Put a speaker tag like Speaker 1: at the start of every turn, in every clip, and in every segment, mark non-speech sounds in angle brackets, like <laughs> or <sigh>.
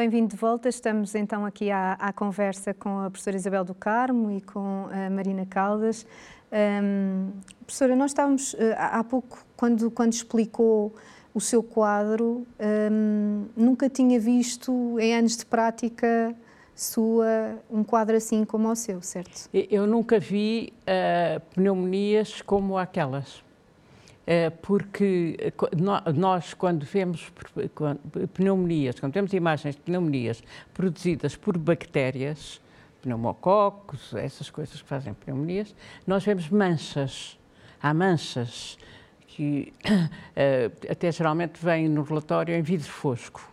Speaker 1: Bem-vindo de volta. Estamos então aqui à, à, conversa com a professora Isabel do Carmo e com a Marina Caldas. Um, professora, nós estávamos uh, há pouco, quando, quando explicou o seu quadro, um, nunca tinha visto em anos de prática sua um quadro assim como o seu, certo?
Speaker 2: Eu nunca vi uh, pneumonias como aquelas. Uh, porque nós, quando vemos pneumonias, quando temos imagens de pneumonias produzidas por bactérias, pneumococos, essas coisas que fazem pneumonias, nós vemos manchas. Há manchas que uh, <coughs> até geralmente vêm no relatório em vidro fosco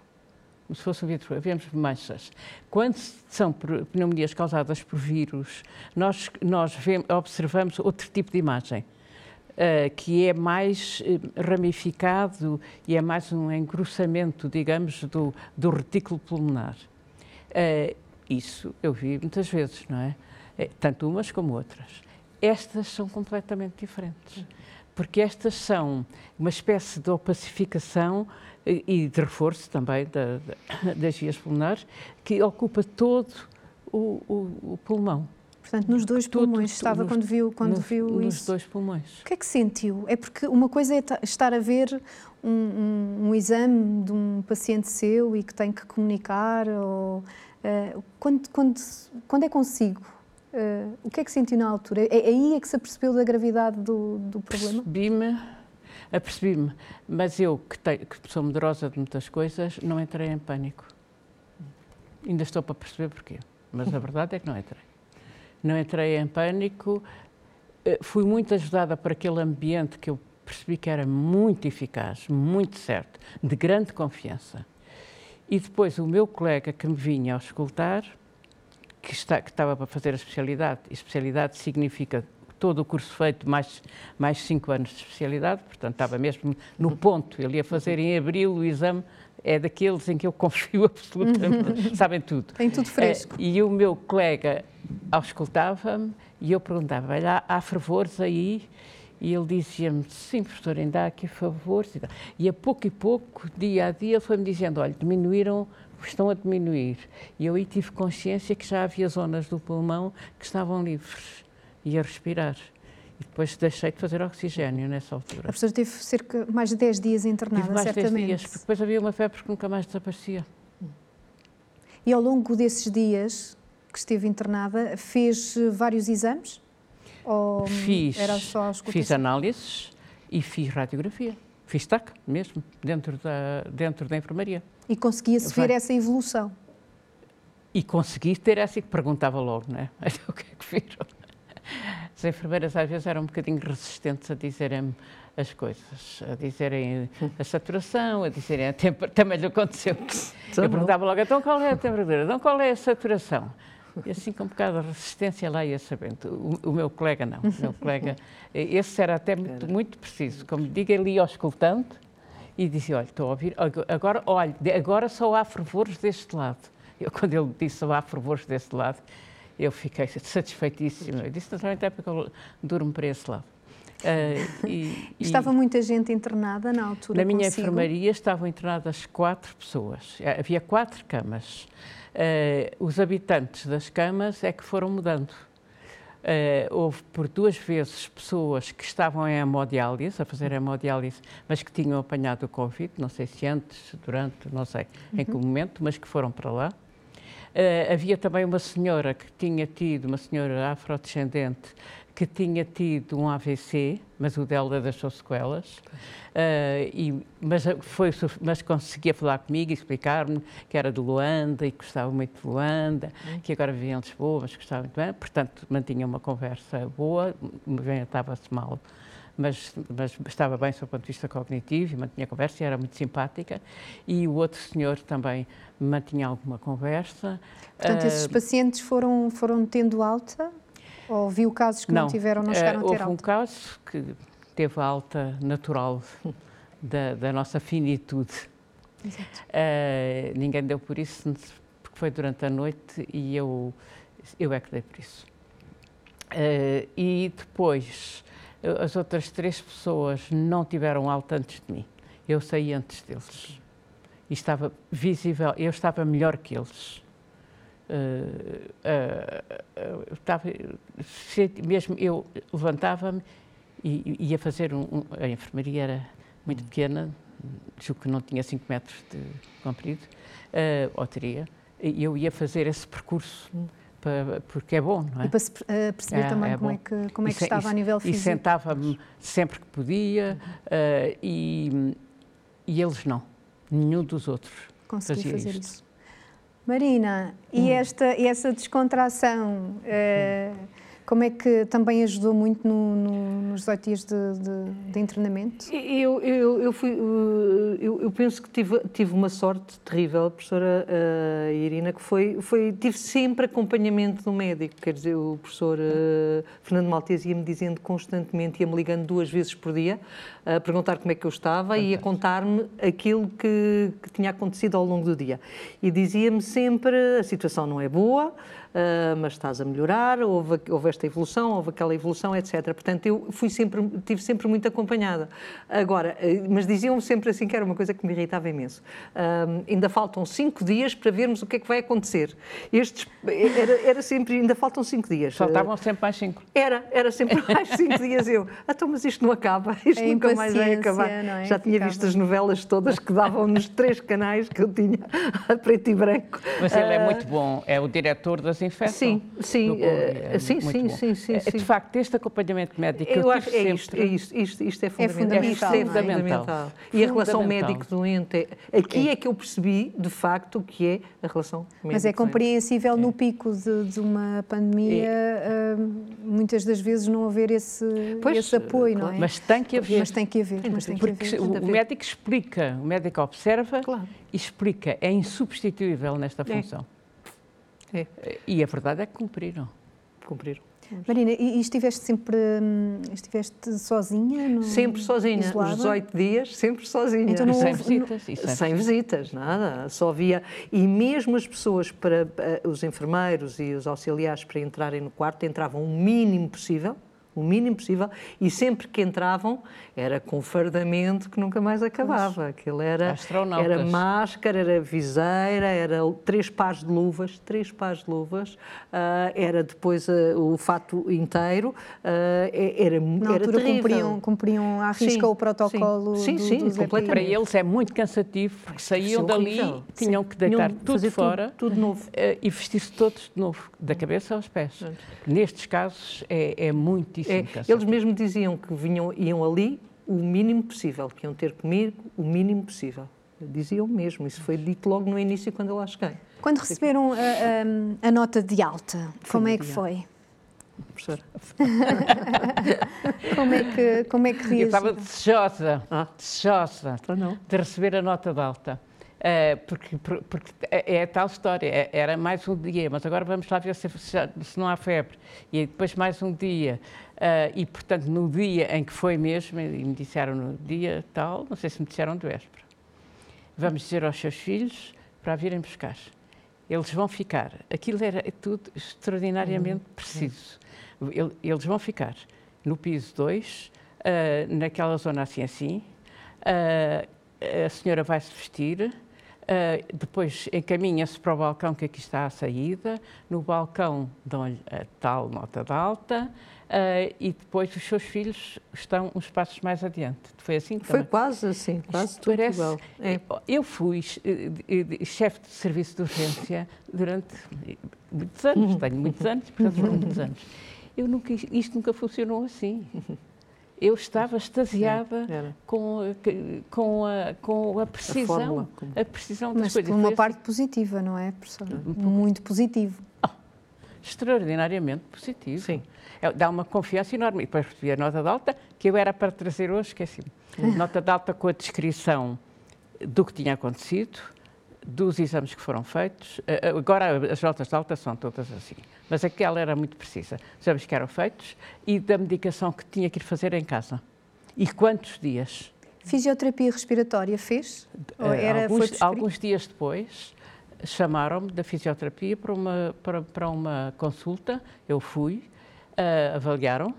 Speaker 2: como se fosse um vidro, vemos manchas. Quando são pneumonias causadas por vírus, nós, nós vemos, observamos outro tipo de imagem, uh, que é mais uh, ramificado e é mais um engrossamento, digamos, do, do retículo pulmonar. Uh, isso eu vi muitas vezes, não é? Tanto umas como outras. Estas são completamente diferentes, porque estas são uma espécie de opacificação e de reforço também da, <coughs> das vias pulmonares, que ocupa todo o, o, o pulmão.
Speaker 1: Portanto, nos dois pulmões tudo, estava nos, quando viu, quando
Speaker 2: nos,
Speaker 1: viu
Speaker 2: nos
Speaker 1: isso.
Speaker 2: Nos dois pulmões.
Speaker 1: O que é que sentiu? É porque uma coisa é estar a ver um, um, um exame de um paciente seu e que tem que comunicar, ou, uh, quando, quando, quando é consigo? Uh, o que é que sentiu na altura? É, é aí é que se apercebeu da gravidade do, do problema?
Speaker 2: Percebi-me apercebi-me. Mas eu, que, te, que sou medrosa de muitas coisas, não entrei em pânico. Ainda estou para perceber porquê, mas a <laughs> verdade é que não entrei. Não entrei em pânico, eh, fui muito ajudada por aquele ambiente que eu percebi que era muito eficaz, muito certo, de grande confiança. E depois o meu colega que me vinha ao escutar, que, está, que estava para fazer a especialidade, e especialidade significa todo o curso feito, mais, mais cinco anos de especialidade, portanto estava mesmo no ponto. Ele ia fazer em abril o exame, é daqueles em que eu <laughs> confio absolutamente, sabem tudo.
Speaker 1: Tem tudo fresco.
Speaker 2: É, e o meu colega auscultava-me e eu perguntava, olha, há fervores aí? E ele dizia-me, sim, professor, ainda há aqui favores. E a pouco e pouco, dia a dia, ele foi-me dizendo, olha, diminuíram, estão a diminuir. E eu aí tive consciência que já havia zonas do pulmão que estavam livres e a respirar. E depois deixei de fazer oxigênio nessa altura. A
Speaker 1: professora teve cerca de mais de 10 dias internada,
Speaker 2: Tive mais
Speaker 1: certamente.
Speaker 2: 10 dias, porque depois havia uma febre que nunca mais desaparecia.
Speaker 1: E ao longo desses dias que esteve internada, fez vários exames?
Speaker 2: Ou fiz, era só fiz análises e fiz radiografia. Fiz TAC mesmo, dentro da, dentro da enfermaria.
Speaker 1: E conseguia-se ver essa evolução?
Speaker 2: E consegui ter essa que perguntava logo, não é? <laughs> o que é que viram? As enfermeiras às vezes eram um bocadinho resistentes a dizerem as coisas, a dizerem a saturação, a dizerem a temperatura. Também lhe aconteceu. <laughs> Tá Eu perguntava logo, então qual é a temperatura? Então qual é a saturação? E assim com um bocado de resistência lá ia sabendo. O, o meu colega não. O meu colega, <laughs> esse era até muito, muito preciso. Como diga, ele ia auscultando e dizia, olha, estou a ouvir, agora, olha, agora só há fervores deste lado. Eu, quando ele disse só há fervores deste lado, eu fiquei <laughs> satisfeitíssima. Eu disse, naturalmente, é porque eu durmo para esse lado.
Speaker 1: Uh, <laughs> e, Estava e, muita gente internada na altura?
Speaker 2: Na minha
Speaker 1: consigo?
Speaker 2: enfermaria estavam internadas quatro pessoas. Eh, havia quatro camas. Uh, os habitantes das camas é que foram mudando. Uh, houve por duas vezes pessoas que estavam em hemodiálise, a fazer hemodiálise, mas que tinham apanhado o Covid, não sei se antes, durante, não sei uhum. em que momento, mas que foram para lá. Uh, havia também uma senhora que tinha tido, uma senhora afrodescendente, que tinha tido um AVC, mas o dela deixou sequelas, uh, e, mas, foi, mas conseguia falar comigo e explicar-me que era de Luanda e gostava muito de Luanda, uhum. que agora vivia em Lisboa, mas gostava muito bem, portanto mantinha uma conversa boa, estava-se mal mas, mas estava bem do ponto de vista cognitivo e mantinha conversa e era muito simpática. E o outro senhor também mantinha alguma conversa.
Speaker 1: Portanto, uh, esses ah, pacientes foram, foram tendo alta? Ou viu casos que não, não tiveram, não chegaram uh, a ter
Speaker 2: alta? Houve um caso que teve alta natural da, da nossa finitude. Uh, ninguém deu por isso, porque foi durante a noite e eu, eu é que dei por isso. Uh, e depois as outras três pessoas não tiveram alta antes de mim. Eu saí antes deles. e estava visível, eu estava melhor que eles. Uh, uh, estava, mesmo eu levantava-me e, ia fazer um, um, a enfermaria era muito pequena, julgo que não tinha 5 metros de comprido, uh, ou teria, e eu ia fazer esse percurso. Para, porque é bom, não é?
Speaker 1: E para se, uh, perceber é, também é como, é que, como é que estava
Speaker 2: e,
Speaker 1: a nível físico.
Speaker 2: E sentava-me sempre que podia uh, e, e eles não, nenhum dos outros Consegui fazer isto. isso.
Speaker 1: Marina, e, hum. esta, e essa descontração... Uh, como é que também ajudou muito no, no, nos 18 dias de, de, de internamento?
Speaker 3: Eu, eu, eu, fui, eu, eu, penso que tive, tive uma sorte terrível, professora uh, Irina, que foi, foi, tive sempre acompanhamento do médico, quer dizer, o professor uh, Fernando Maltese ia-me dizendo constantemente, ia-me ligando duas vezes por dia, a perguntar como é que eu estava e a contar-me aquilo que, que tinha acontecido ao longo do dia. E dizia-me sempre, a situação não é boa, uh, mas estás a melhorar, houve, houve esta evolução, houve aquela evolução, etc. Portanto, eu fui sempre, tive sempre muito acompanhada. Agora, uh, mas diziam sempre assim que era uma coisa que me irritava imenso. Uh, ainda faltam cinco dias para vermos o que é que vai acontecer. Estes, era, era sempre, ainda faltam cinco dias.
Speaker 2: Faltavam sempre mais cinco.
Speaker 3: Era, era sempre <laughs> mais cinco dias. Eu, ah, então, mas isto não acaba, <laughs> isto é nunca mais vai acabar. É? Já tinha visto as novelas todas que davam nos três canais que eu tinha, <laughs> a preto e branco.
Speaker 2: Mas ele é muito bom, é o diretor das infecção.
Speaker 3: Sim, sim, é sim, sim, sim, sim,
Speaker 2: é, De facto, este acompanhamento médico eu,
Speaker 3: eu acho é isto, é isto, isto, isto é, é fundamental. É fundamental. Isto é fundamental. E a relação médico-doente, aqui é que eu percebi, de facto, o que é a relação médico-doente.
Speaker 1: Mas é compreensível no pico de, de uma pandemia, uh, muitas das vezes não haver esse, pois, esse apoio, claro. não é?
Speaker 2: Mas tem que haver.
Speaker 1: Mas tem que haver. Mas tem
Speaker 2: Porque que haver. o médico explica, o médico observa claro. e explica, é insubstituível nesta função. É. E a verdade é que cumpriram.
Speaker 3: Cumpriram.
Speaker 1: Marina, e, estiveste sempre hum, estiveste sozinha? No...
Speaker 3: Sempre sozinha, Isolada? os 18 dias, sempre sozinha.
Speaker 2: Então não sem houve... visitas?
Speaker 3: Sem, sem visitas, nada. Só via. E mesmo as pessoas, para os enfermeiros e os auxiliares, para entrarem no quarto, entravam o mínimo possível o mínimo possível, e sempre que entravam era com fardamento que nunca mais acabava. Aquilo era, era máscara, era viseira, era três pares de luvas, três pares de luvas, uh, era depois uh, o fato inteiro, uh, era,
Speaker 1: Na
Speaker 3: era
Speaker 1: terrível. cumpriam, cumpriam à risca sim, o protocolo
Speaker 3: sim, do, sim, sim completamente.
Speaker 2: Para eles é muito cansativo, porque saíam dali, tinham que deitar tinham tudo fora
Speaker 3: tudo, tudo novo.
Speaker 2: e vestir-se todos de novo, da cabeça aos pés. Nestes casos é, é muito é,
Speaker 3: eles mesmo diziam que vinham, iam ali o mínimo possível, que iam ter comigo o mínimo possível. Diziam mesmo, isso foi dito logo no início quando eu lá cheguei.
Speaker 1: Quando receberam a, a, a nota de alta, como é que foi?
Speaker 3: Professora. <laughs>
Speaker 1: como, é que, como é que reagiu?
Speaker 2: Eu estava desejosa, ah. desejosa então de receber a nota de alta. Uh, porque, porque é, é, a tal história, é, era mais um dia, mas agora vamos lá ver se, se, não há febre. E depois mais um dia. Uh, e, portanto, no dia em que foi mesmo, e me disseram no dia tal, não sei se me disseram de véspera, vamos dizer aos seus filhos para virem buscar. Eles vão ficar. Aquilo era tudo extraordinariamente uhum. preciso. Eles vão ficar no piso 2, uh, ah, naquela zona assim assim. a senhora vai se vestir, Uh, depois encaminha-se para o balcão que aqui está à saída. No balcão dão-lhe a tal nota de alta uh, e depois os seus filhos estão uns passos mais adiante. Foi assim
Speaker 3: Foi quase assim, quase Isto tudo parece, igual. É.
Speaker 2: Eu fui uh, chefe de serviço de urgência durante muitos anos, tenho muitos anos, portanto foram muitos anos. Eu nunca, isto nunca funcionou assim eu estava extasiada com, com, a, com a precisão, a, fórmula, a precisão das
Speaker 1: Mas
Speaker 2: coisas.
Speaker 1: Mas uma parte positiva, não é, professor? Muito positivo.
Speaker 2: Extraordinariamente positivo. Sim. É, dá uma confiança enorme. E depois recebi a nota de alta, que eu era para trazer hoje, esqueci-me. Hum. Nota de alta com a descrição do que tinha acontecido, dos exames que foram feitos. Eh, eh, agora as notas de alta são todas assim, mas aquela era muito precisa. Exames que eram feitos e da medicação que tinha que ir fazer em casa. E quantos dias?
Speaker 1: Fisioterapia respiratória fez?
Speaker 2: Ou eh, era, alguns, alguns dias depois chamaram-me da fisioterapia para uma, para, para uma consulta. Eu fui, uh, avaliaram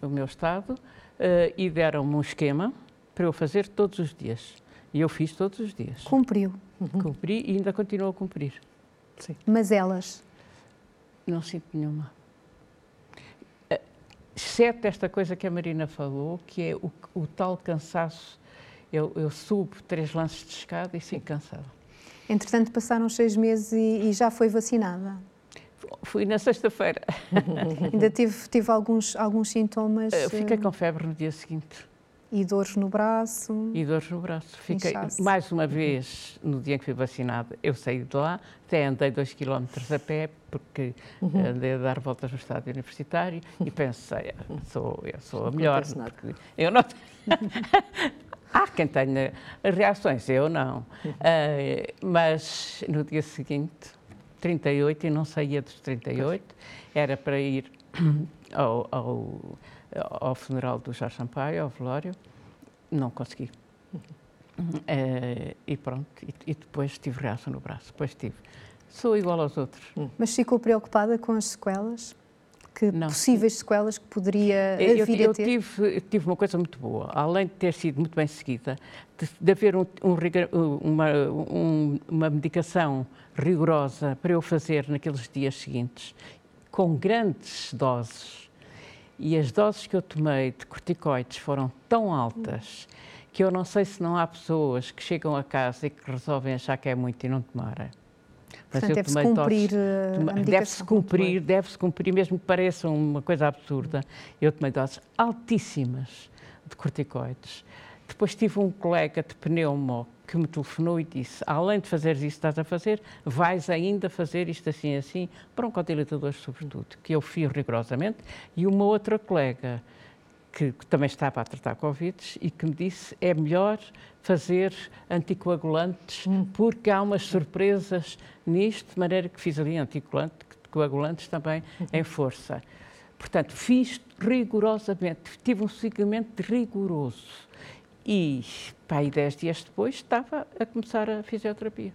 Speaker 2: o meu estado uh, e deram-me um esquema para eu fazer todos os dias E eu fiz todos os dias.
Speaker 1: Cumpriu.
Speaker 2: Cumpri e ainda continuo a cumprir.
Speaker 3: Sim.
Speaker 1: Mas elas?
Speaker 2: Não sinto nenhuma. Eh, Exceto esta coisa que a Marina falou, que é o, o tal cansaço. Eu, eu subo três lances de escada e fico cansada.
Speaker 1: Entretanto, passaram seis meses e, e já foi vacinada.
Speaker 2: Fui na sexta-feira. <laughs>
Speaker 1: Ainda tive, tive alguns, alguns sintomas
Speaker 2: Eh, Fiquei
Speaker 1: eh,
Speaker 2: com febre no dia seguinte
Speaker 1: e dores no braço.
Speaker 2: e dores no braço. Fiquei,
Speaker 1: Inchaço.
Speaker 2: mais uma vez, no dia em que fui vacinada, eu saí de lá, até andei dois quilómetros a pé, porque andei a dar voltas no estádio universitário e pensei, "Ah, sou, eu sou a
Speaker 3: Não
Speaker 2: melhor. porque Eu não... <laughs> <laughs> Há quem tenha reações, eu não. Ah, mas no dia seguinte, 38, e não saía dos 38, era para ir <clears throat> ao, ao, ao funeral do Jorge Sampaio, ao velório, não consegui. Eh, e pronto, e, e depois tive reação no braço, depois tive. Sou igual aos outros.
Speaker 1: Mas ficou preocupada com as sequelas? Que
Speaker 2: Não.
Speaker 1: possíveis sequelas que poderia
Speaker 2: Eu,
Speaker 1: vir
Speaker 2: eu
Speaker 1: a ter?
Speaker 2: tive, tive uma coisa muito boa, além de ter sido muito bem seguida, de, de haver um- um uma, um- uma medicação rigorosa para eu fazer naqueles dias seguintes, com grandes doses. E as doses que eu tomei de corticoides foram tão altas que eu não sei se não há pessoas que chegam a casa e que resolvem achar que é muito e não tomarem.
Speaker 1: Portanto, deve-se cumprir eh.
Speaker 2: Deve-se cumprir, deve-se cumprir, mesmo que pareça uma coisa absurda. Eu tomei doses altíssimas de corticoides. Depois tive um colega de pneumo que me telefonou e disse, além de fazeres isso que estás a fazer, vais ainda fazer isto assim assim, broncodilatadores sobretudo, que eu fiz rigorosamente, e uma outra colega que, que também estava a tratar Covid e que me disse é melhor fazer anticoagulantes porque há umas surpresas nisto, de maneira que fiz ali anticoagulante- coagulantes também em força. Portanto, fiz rigorosamente, tive um seguimento rigoroso. E, pá, aí dez dias depois, estava a começar a fisioterapia.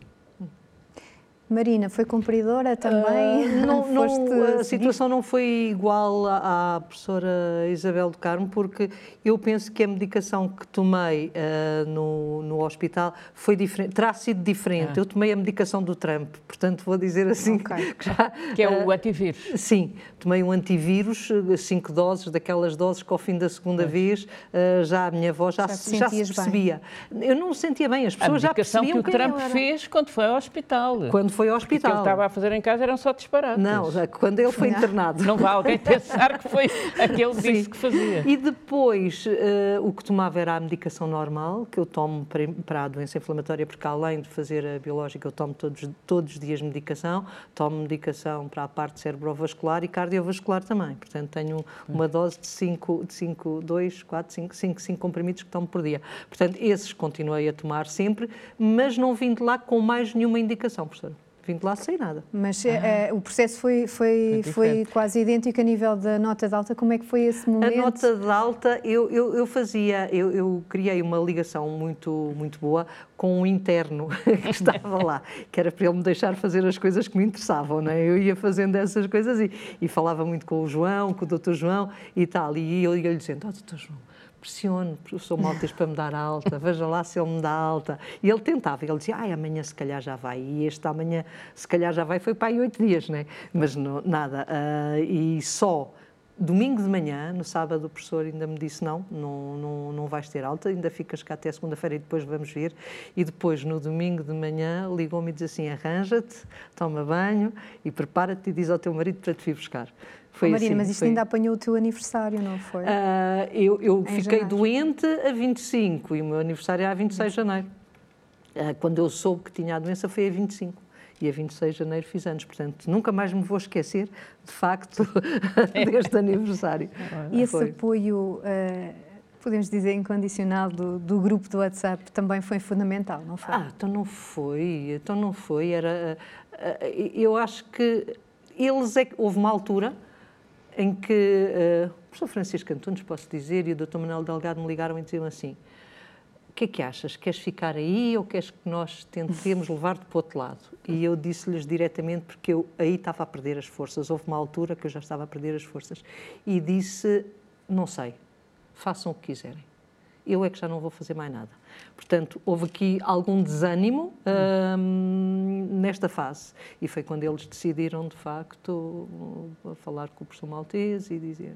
Speaker 1: Marina, foi cumpridora também?
Speaker 3: Ah, não, <laughs> não, a
Speaker 1: seguir?
Speaker 3: situação não foi igual à, à professora Isabel do Carmo, porque eu penso que a medicação que tomei ah, no, no hospital foi diferente, terá sido diferente.
Speaker 2: Ah.
Speaker 3: Eu tomei a medicação do Trump, portanto vou dizer assim
Speaker 1: Ok. <laughs>
Speaker 3: que já...
Speaker 2: Que é o
Speaker 3: ah,
Speaker 2: antivírus.
Speaker 3: Sim, tomei um antivírus, cinco doses, daquelas doses que ao fim da segunda vez eh, já a minha voz já,
Speaker 1: Já
Speaker 3: se- já se
Speaker 1: sentias bem.
Speaker 3: percebia. Eu não sentia bem, as
Speaker 2: A
Speaker 3: pessoas já
Speaker 2: medicação que
Speaker 3: percebiam
Speaker 2: o Trump fez quando foi ao hospital.
Speaker 3: Quando foi ao
Speaker 2: Porque o que
Speaker 3: hospital.
Speaker 2: ele estava a fazer em casa eram só disparates.
Speaker 3: Não, quando ele foi internado.
Speaker 2: Não vai alguém pensar que foi aquele que disse
Speaker 3: Sim.
Speaker 2: que fazia.
Speaker 3: E depois, eh, o que tomava era a medicação normal, que eu tomo para, para a doença inflamatória, porque além de fazer a biológica, eu tomo todos, todos os dias medicação. Tomo medicação para a parte cerebrovascular e cardiovascular também. Portanto, tenho uma dose de 5, de 5 2, 4, 5, 5, 5 comprimidos que tomo por dia. Portanto, esses continuei a tomar sempre, mas não vim de lá com mais nenhuma indicação, professora. Vim de lá sem nada.
Speaker 1: Mas eh, o processo foi, foi, foi
Speaker 2: diferente.
Speaker 1: quase idêntico a nível da nota de alta. Como é que foi esse
Speaker 3: A
Speaker 1: momento?
Speaker 3: nota de alta, eu, eu, eu fazia, eu, eu criei uma ligação muito, muito boa com um interno <laughs> que estava lá, que era para ele me deixar fazer as coisas que me interessavam, não é? Eu ia fazendo essas coisas e, e falava muito com o João, com o doutor João e tal, e eu ia-lhe dizendo, oh, doutor João, pressione o professor Maltes para me dar alta, veja lá se ele me dá alta. E ele tentava, ele dizia, ai, amanhã se calhar já vai. E este amanhã se calhar já vai, foi para aí oito dias, né? Mas não, nada. Ah, e só domingo de manhã, no sábado, o professor ainda me disse, não, não, não, não vais ter alta, ainda ficas cá até segunda-feira e depois vamos ver. E depois, no domingo de manhã, ligou-me e disse assim, arranja-te, toma banho e prepara-te e diz ao teu marido para te vir buscar. Foi
Speaker 1: Marina,
Speaker 3: assim,
Speaker 1: mas isto
Speaker 3: foi-
Speaker 1: ainda apanhou o teu aniversário, não foi?
Speaker 3: ah, eu eu fiquei
Speaker 1: janeiro.
Speaker 3: doente a 25 e o meu aniversário é a 26 de janeiro. Ah, quando eu soube que tinha a doença foi a 25 e a 26 de janeiro fiz anos. Portanto, nunca mais me vou esquecer, de facto, <laughs> <laughs> deste aniversário.
Speaker 1: e esse
Speaker 3: Foi.
Speaker 1: apoio, podemos dizer, incondicional do, do grupo do WhatsApp também foi fundamental, não foi?
Speaker 3: Ah, então não foi, então não foi. Era, ah, ah, eu acho que eles é que houve uma altura em que ah, o professor Francisco Antunes, posso dizer, e o Dr. Manuel Delgado me ligaram e diziam assim: o que é que achas? Queres ficar aí ou queres que nós tentemos levar-te para o outro lado? E eu disse-lhes diretamente, porque eu aí estava a perder as forças. Houve uma altura que eu já estava a perder as forças. E disse: não sei, façam o que quiserem. Eu é que já não vou fazer mais nada. Portanto, houve aqui algum desânimo hum, nesta fase. E foi quando eles decidiram, de facto, falar com o professor Maltese e dizer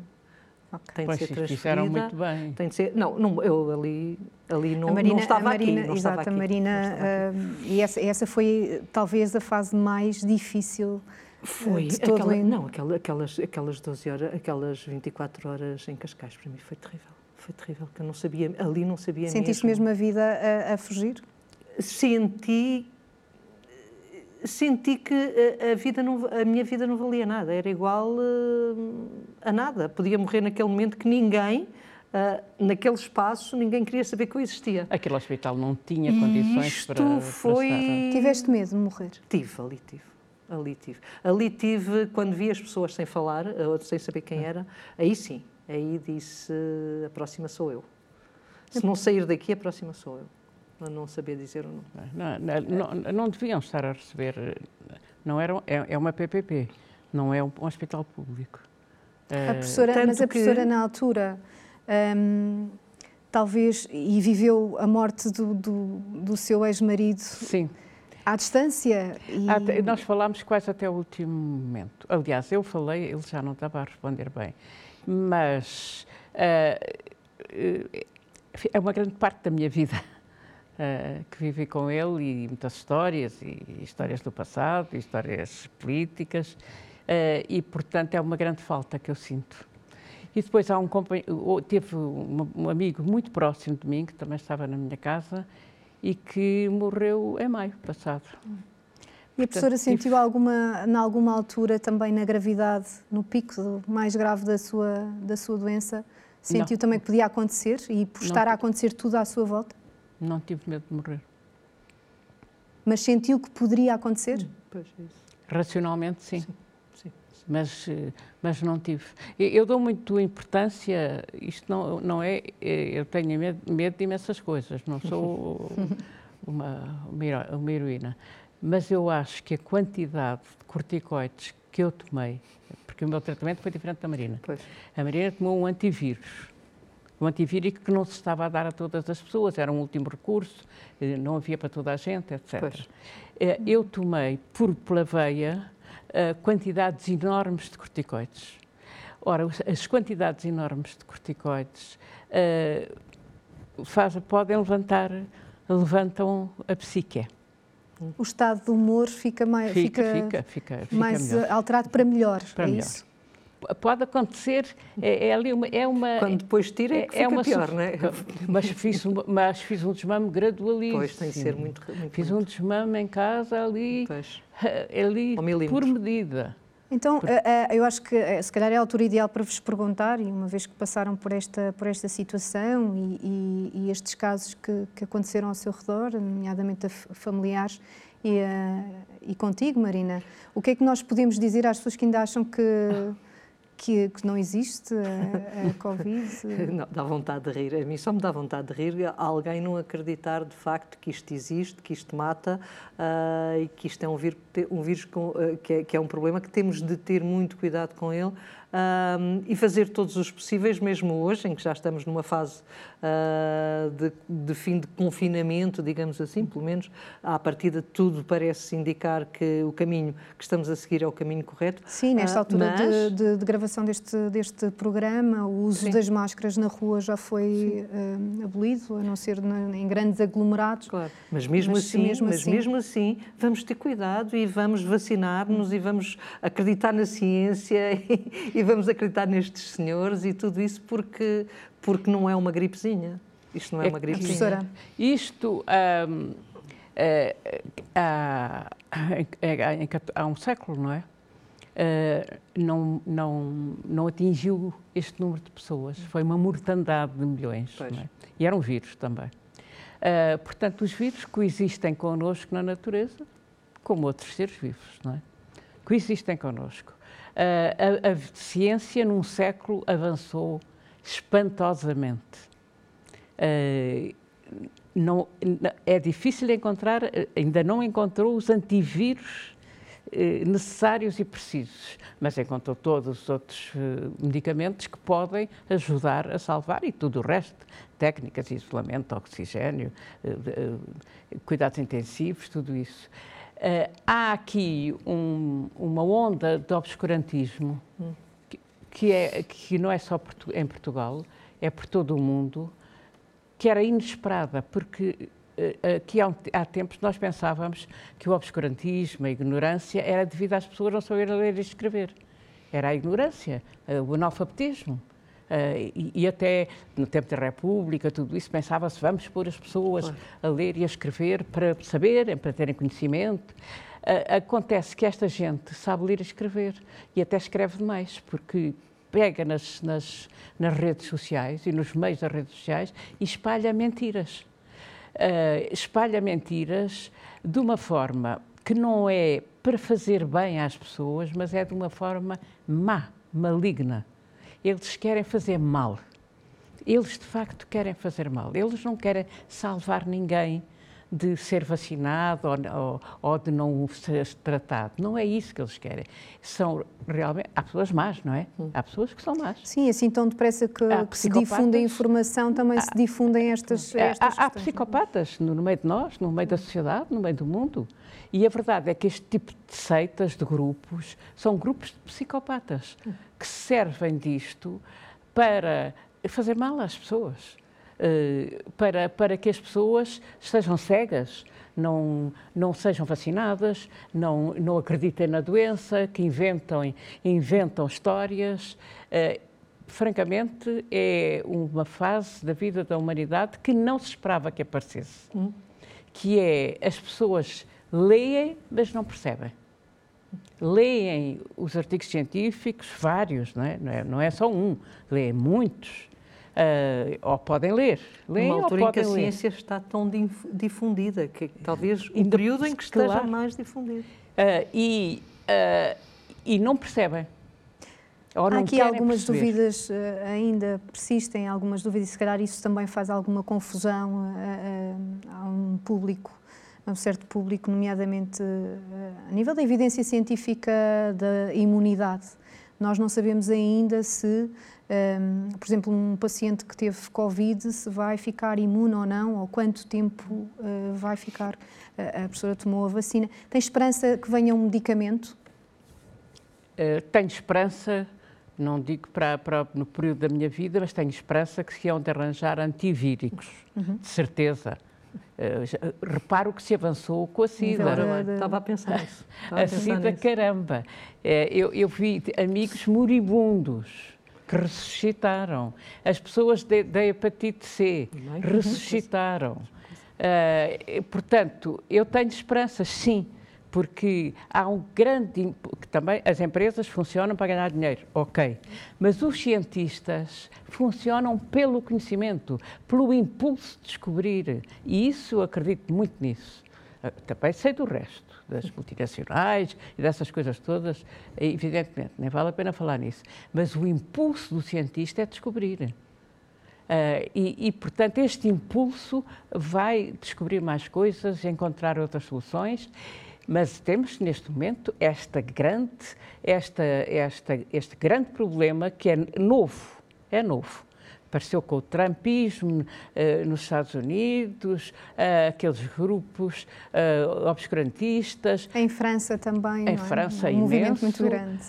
Speaker 2: Okay. Tem de ser transferida. Fizeram muito bem.
Speaker 3: Tem de ser, não, não eu ali, ali não, Marina, não estava
Speaker 1: Marina,
Speaker 3: aqui. Não
Speaker 1: exato,
Speaker 3: estava
Speaker 1: a Marina, uh, e essa, essa foi talvez a fase mais difícil
Speaker 3: foi, todo aquela, não, aquela, aquelas, aquelas 12 horas, aquelas 24 horas em Cascais, para mim foi terrível. Foi terrível, que eu não sabia, ali não sabia
Speaker 1: Sentiste mesmo, mesmo a vida a, a fugir?
Speaker 3: Senti senti que a, vida não, a minha vida não valia nada, era igual uh, a nada. Podia morrer naquele momento que ninguém, uh, naquele espaço, ninguém queria saber que eu existia.
Speaker 2: Aquele hospital não tinha condições
Speaker 3: Isto
Speaker 2: para.
Speaker 3: foi.
Speaker 1: Para Tiveste medo de morrer?
Speaker 3: Tive, ali tive. Ali tive. Ali tive, quando vi as pessoas sem falar, ou sem saber quem era, aí sim, aí disse: a próxima sou eu. Se não sair daqui, a próxima sou eu não saber dizer o nome.
Speaker 2: Não, não, não, não deviam estar a receber, não era, é, é uma PPP, não é um, um hospital público.
Speaker 1: A eh, professora, mas a professora que... na altura, hum, talvez, e viveu a morte do, do, do seu ex-marido.
Speaker 2: Sim.
Speaker 1: À distância?
Speaker 2: E... Até, nós falámos quase até o último momento. Aliás, eu falei, ele já não estava a responder bem. Mas uh, é uma grande parte da minha vida uh, que vivi com ele e muitas histórias, e histórias do passado, e histórias políticas, uh, e portanto é uma grande falta que eu sinto. E depois há um teve um, amigo muito próximo de mim, que também estava na minha casa, e que morreu em maio passado.
Speaker 1: E a professora sentiu alguma, em alguma altura também na gravidade, no pico mais grave da sua, da sua doença, sentiu Não. também que podia acontecer e por estar a acontecer tudo à sua volta?
Speaker 2: Não tive medo de morrer.
Speaker 1: Mas sentiu que poderia acontecer? Hum,
Speaker 3: pois é isso.
Speaker 2: Racionalmente, sim. sim, sim. Mas, eh, mas não tive. Eu dou muito importância, isto não, não é. Eh, eu tenho medo, medo de imensas coisas, não sou <laughs> uma, uma heroína. Mas eu acho que a quantidade de corticoides que eu tomei, porque o meu tratamento foi diferente da Marina.
Speaker 3: Pois.
Speaker 2: A Marina tomou um antivírus um antivírico que não se estava a dar a todas as pessoas, era um último recurso, eh, não havia para toda a gente, etc. Pois. Eh, eu tomei por pela veia eh, quantidades enormes de corticoides. Ora, as quantidades enormes de corticoides faz, podem levantar, levantam a psique.
Speaker 1: O estado do humor fica mais,
Speaker 2: fica, fica, fica, fica
Speaker 1: mais alterado para melhor, para é melhor. isso?
Speaker 2: pode acontecer, é, é, ali uma, é uma...
Speaker 3: Quando depois tira é, é uma pior, não é? <laughs>
Speaker 2: Mas fiz, um, mas fiz um desmame gradualíssimo.
Speaker 3: Pois, tem de ser muito... muito
Speaker 2: fiz muito. um desmame em casa ali, pois. ali por medida.
Speaker 1: Então, eh, eh, eu acho que eh, se calhar é a altura ideal para vos perguntar, e uma vez que passaram por esta, por esta situação e, e, e estes casos que, que, aconteceram ao seu redor, nomeadamente familiares, e, e contigo, Marina, o que é que nós podemos dizer às pessoas que ainda acham que que, que não existe a, a <laughs> Covid?
Speaker 3: não, dá vontade de rir. A mim só me dá vontade de rir alguém não acreditar de facto que isto existe, que isto mata uh, e que isto é um vírus, um vírus com, uh, que, é, que, é, um problema que temos de ter muito cuidado com ele uh, e fazer todos os possíveis, mesmo hoje, em que já estamos numa fase uh, de, de, fim de confinamento, digamos assim, pelo menos à partida tudo parece indicar que o caminho que estamos a seguir é o caminho correto.
Speaker 1: Sim, nesta uh, altura mas... de, de, de, gravação deste, deste programa, o uso Sim. das máscaras na rua já foi uh, abolido, a não ser na, em grandes aglomerados.
Speaker 3: Claro, mas mesmo, mas, assim, mesmo, mas assim... mesmo assim vamos ter cuidado e vamos vacinar-nos e vamos acreditar na ciência <laughs> e, e vamos acreditar nestes senhores e tudo isso porque porque não é uma gripezinha. Isto não é, é uma gripezinha. Professora,
Speaker 2: isto um, é, há, há, um século, não é? Uh, não, não, não atingiu este número de pessoas. Foi uma mortandade de milhões. É? E eram vírus também. Uh, portanto, os vírus coexistem connosco na natureza, como outros seres vivos, não é? Coexistem connosco. Uh, a, a ciência, num século, avançou espantosamente. Uh, não, é difícil encontrar, ainda não encontrou os antivírus eh, necessários e precisos, mas encontrou todos os outros eh, medicamentos que podem ajudar a salvar e tudo o resto, técnicas de isolamento, oxigênio, eh, cuidados intensivos, tudo isso. Há aqui um, uma onda de obscurantismo que, que, é, que não é só em Portugal, é por todo o mundo, que era inesperada, porque aqui há, há tempos nós pensávamos que o obscurantismo, a ignorância, era devido às pessoas não saberem ler e escrever. Era a ignorância, eh, o analfabetismo. Uh, e, e, até no tempo da República, tudo isso, pensava-se, vamos pôr as pessoas claro. a ler e a escrever para saberem, para terem conhecimento. Uh, acontece que esta gente sabe ler e escrever e até escreve demais, porque pega nas, nas, nas redes sociais e nos meios das redes sociais e espalha mentiras uh, espalha mentiras de uma forma que não é para fazer bem às pessoas, mas é de uma forma má, maligna. Eles querem fazer mal. Eles de facto querem fazer mal. Eles não querem salvar ninguém de ser vacinado ou, ou, ou, de não ser tratado. Não é isso que eles querem. São realmente. Há pessoas más, não é? Hum. Há pessoas que são más.
Speaker 1: Sim, assim tão depressa que, que se difunde a informação, também há, se difundem estas. estas
Speaker 2: há, há psicopatas no meio de nós, no meio da sociedade, no meio do mundo. E a verdade é que este tipo de seitas, de grupos, são grupos de psicopatas hum. Que servem disto para fazer mal às pessoas. Eh, para, para que as pessoas sejam cegas, não, não sejam vacinadas, não, não acreditem na doença, que inventam, inventam histórias. Uh, francamente, é uma fase da vida da humanidade que não se esperava que aparecesse. Hum. Que é as pessoas leem, mas não percebem. Leem os artigos científicos, vários, não é, não é, não é só um, leem muitos, Uh, ou podem ler.
Speaker 3: Leem Uma altura em que a ler. ciência está tão difundida, que talvez o período em que esteja claro. mais difundida.
Speaker 2: Uh, e, uh, e não percebem.
Speaker 1: Ou Há aqui algumas perceber. dúvidas, ainda persistem algumas dúvidas, e se calhar isso também faz alguma confusão a, um público, a um certo público, nomeadamente a nível da evidência científica da imunidade. Nós não sabemos ainda se um, por exemplo, um paciente que teve Covid, se vai ficar imune ou não, ou quanto tempo uh, vai ficar, uh, a pessoa tomou a vacina. Tem esperança que venha um medicamento?
Speaker 2: Uh, tenho esperança, não digo para, para, no período da minha vida, mas tenho esperança que se hão de arranjar antivíricos, uhum. de certeza. Uh, reparo que se avançou com a SIDA.
Speaker 3: Estava a pensar <laughs> nisso.
Speaker 2: a, a SIDA, nisso. caramba. eu, eu vi amigos moribundos que ressuscitaram. As pessoas da hepatite C ressuscitaram. Uh, portanto, eu tenho esperanças, sim, porque há um grande. também as empresas funcionam para ganhar dinheiro, ok. Mas os cientistas funcionam pelo conhecimento, pelo impulso de descobrir. E isso, eu acredito muito nisso. Uh, também sei do resto das multinacionais e dessas coisas todas, evidentemente, nem vale a pena falar nisso. Mas o impulso do cientista é descobrir. Uh, e, e, portanto, este impulso vai descobrir mais coisas, encontrar outras soluções, mas temos neste momento esta grande, esta, esta, este grande problema que é novo, é novo apareceu com o Trumpismo uh, nos Estados Unidos, uh, aqueles grupos uh, obscurantistas.
Speaker 1: Em França também,
Speaker 2: Em França,
Speaker 1: é? um
Speaker 2: imenso.
Speaker 1: movimento muito grande.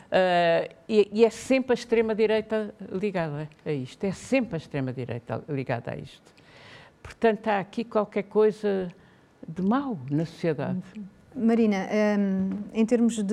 Speaker 2: E, e, é sempre a extrema-direita ligada a isto, é sempre a extrema-direita ligada a isto. Portanto, há aqui qualquer coisa de mau na sociedade. Uhum.
Speaker 1: Marina, um, em termos de,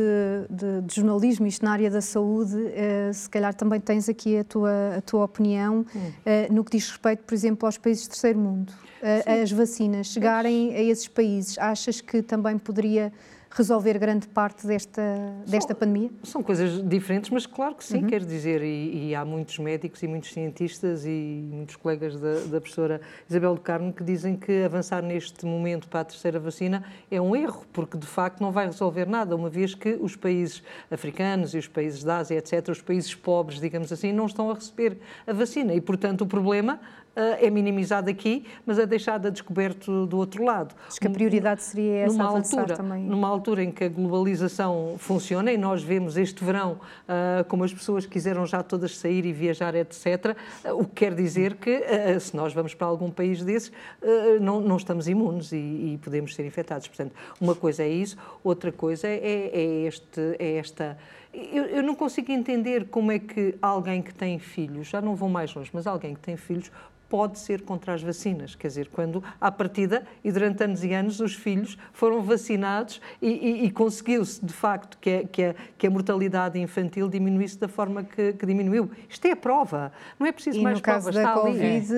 Speaker 1: de, de, jornalismo, isto na área da saúde, uh, se calhar também tens aqui a tua, a tua opinião uh, no que diz respeito, por exemplo, aos países do terceiro mundo. Uh, as vacinas chegarem a esses países, achas que também poderia resolver grande parte desta, desta
Speaker 3: são,
Speaker 1: pandemia?
Speaker 3: São coisas diferentes, mas claro que sim, uhum. quer dizer, e, e, há muitos médicos e muitos cientistas e muitos colegas da, da professora Isabel de Carmo que dizem que avançar neste momento para a terceira vacina é um erro, porque de facto não vai resolver nada, uma vez que os países africanos e os países da Ásia, etc., os países pobres, digamos assim, não estão a receber a vacina e, portanto, o problema é minimizado aqui, mas é deixado a descoberto do outro lado.
Speaker 1: Acho que a prioridade seria essa
Speaker 3: numa
Speaker 1: altura,
Speaker 3: também. Numa altura em que a globalização funciona e nós vemos este verão uh, como as pessoas quiseram já todas sair e viajar, etc., o que quer dizer que se nós vamos para algum país desses, não, não estamos imunes e, e, podemos ser infectados. Portanto, uma coisa é isso, outra coisa é, é, este, é esta eu, eu, não consigo entender como é que alguém que tem filhos, já não vou mais longe, mas alguém que tem filhos pode ser contra as vacinas. Quer dizer, quando, à partida, e durante anos e anos, os filhos foram vacinados e, e, e conseguiu-se, de facto, que a, que, que a mortalidade infantil diminuísse da forma que, que, diminuiu. Isto é a prova, não é preciso
Speaker 1: e
Speaker 3: mais
Speaker 1: provas.
Speaker 3: no caso
Speaker 1: da Covid, uh,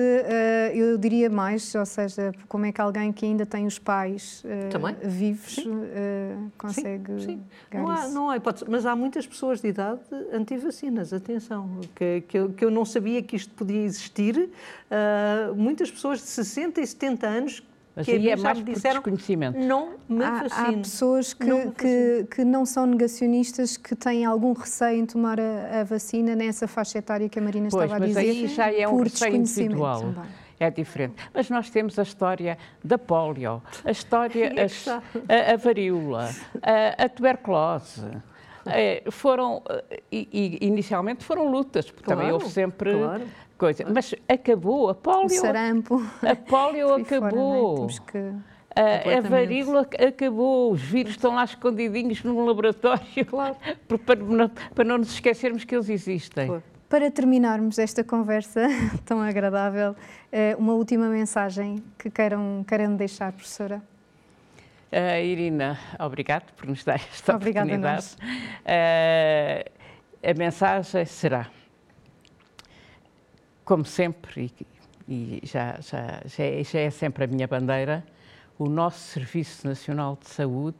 Speaker 1: eu diria mais, ou seja, como é que alguém que ainda tem os pais uh, vivos uh, consegue sim, sim.
Speaker 3: Não há, não há hipótese, mas há muitas pessoas de idade anti-vacinas, atenção, que, que eu, que, eu, não sabia que isto podia existir, uh, muitas pessoas de 60 e 70 anos
Speaker 2: mas que aí é mais por disseram, desconhecimento.
Speaker 3: Não me há,
Speaker 1: há pessoas que não, que, que, não são negacionistas, que têm algum receio em tomar a, a vacina nessa faixa etária que a Marina
Speaker 2: pois,
Speaker 1: estava a dizer.
Speaker 2: Mas aí já é um receio individual. Também. É diferente. Mas nós temos a história da polio, a história, <laughs> é a, a, varíola, a, a tuberculose. É, foram, e, e, inicialmente foram lutas, porque claro, também houve sempre claro coisa. Mas acabou, a polio. O
Speaker 1: sarampo.
Speaker 2: A polio <laughs> acabou. Fora, que... A, a varíola acabou, os vírus estão lá escondidinhos num laboratório <laughs> claro. para, não, nos esquecermos que eles existem. Claro.
Speaker 1: Para terminarmos esta conversa <laughs> tão agradável, eh, uma última mensagem que queiram, queiram deixar, professora?
Speaker 2: Uh, Irina, obrigado por nos dar esta Obrigada oportunidade. Uh, a mensagem será como sempre, e, e já, já, já, é, já é sempre a minha bandeira, o nosso Serviço Nacional de Saúde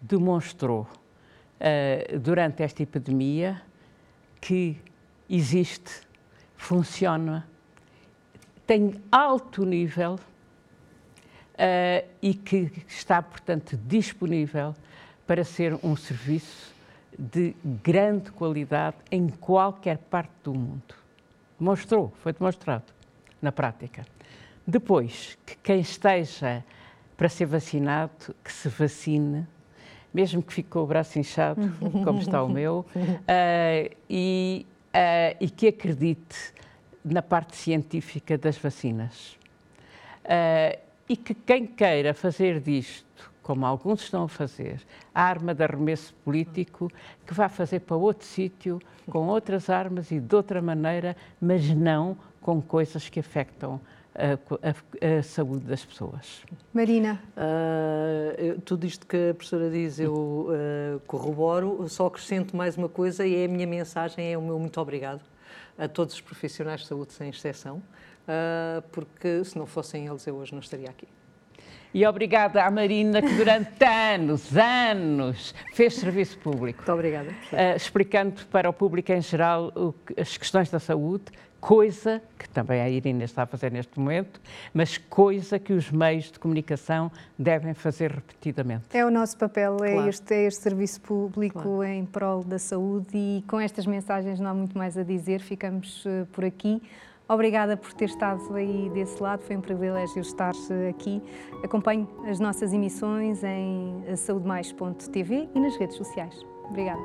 Speaker 2: demonstrou uh, durante esta epidemia que existe, funciona, tem alto nível uh, e que está, portanto, disponível para ser um serviço de grande qualidade em qualquer parte do mundo. Mostrou, foi demonstrado na prática. Depois, que quem esteja para ser vacinado, que se vacine, mesmo que fique com o braço inchado, <laughs> como está o meu, uh, <laughs> e, uh, e, que acredite na parte científica das vacinas. Uh, e que quem queira fazer disto como alguns estão a fazer, a arma de arremesso político, que vai fazer para outro sítio, com outras armas e de outra maneira, mas não com coisas que afetam a, a, a, saúde das pessoas.
Speaker 1: Marina.
Speaker 3: Uh, tudo isto que a professora diz eu uh, corroboro, só acrescento mais uma coisa e é a minha mensagem, é o meu muito obrigado a todos os profissionais de saúde, sem exceção, uh, porque se não fossem eles eu hoje não estaria aqui.
Speaker 2: E obrigada à Marina, que durante anos, anos, fez serviço público.
Speaker 3: Muito obrigada.
Speaker 2: Uh, explicando para o público em geral o, as questões da saúde, coisa que também a Irina está a fazer neste momento, mas coisa que os meios de comunicação devem fazer repetidamente.
Speaker 1: É o nosso papel, é, claro. este, é este serviço público claro. em prol da saúde e com estas mensagens não há muito mais a dizer, ficamos uh, por aqui. Obrigada por ter estado aí desse lado, foi um privilégio estar eh, aqui. Acompanhe as nossas emissões em saudemais.tv e nas redes sociais. Obrigada.